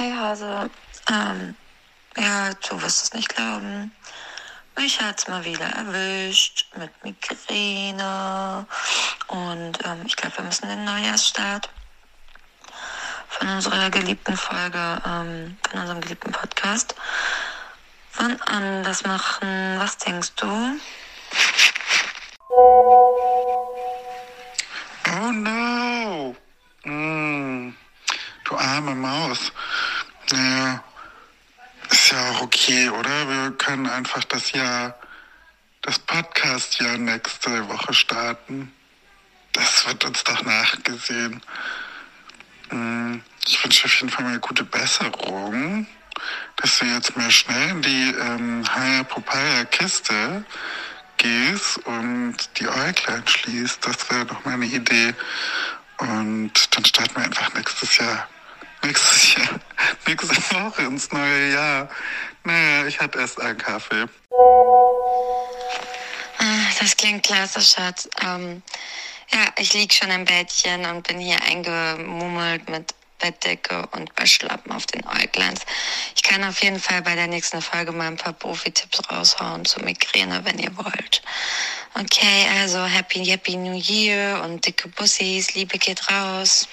Hey Hase, ähm, ja, du wirst es nicht glauben. Mich hat's mal wieder erwischt mit Migräne und ähm, ich glaube, wir müssen den Neujahrsstart von unserer geliebten Folge, ähm, von unserem geliebten Podcast wann anders machen. Was denkst du? Oh no! Mm, du arme Maus. Naja, ist ja auch okay, oder? Wir können einfach das Jahr, das Podcast-Jahr nächste Woche starten. Das wird uns doch nachgesehen. Mm, ich wünsche auf jeden Fall mal gute Besserung, dass du jetzt mal schnell in die ähm, Haya Popaya Kiste gehst und die Äuglein schließt. Das wäre doch meine Idee. Und dann starten wir einfach nächstes Jahr. Nächstes Jahr, nächste Woche ins neue Jahr. Naja, ich hatte erst einen Kaffee. Ah, Das klingt klasse, Schatz. Ähm, ja, ich lieg schon im Bettchen und bin hier eingemummelt mit Bettdecke und Waschlappen auf den Äugleins. Ich kann auf jeden Fall bei der nächsten Folge mal ein paar Profi-Tipps raushauen zur Migräne, wenn ihr wollt. Okay, also Happy Happy New Year und dicke Bussis, Liebe geht raus.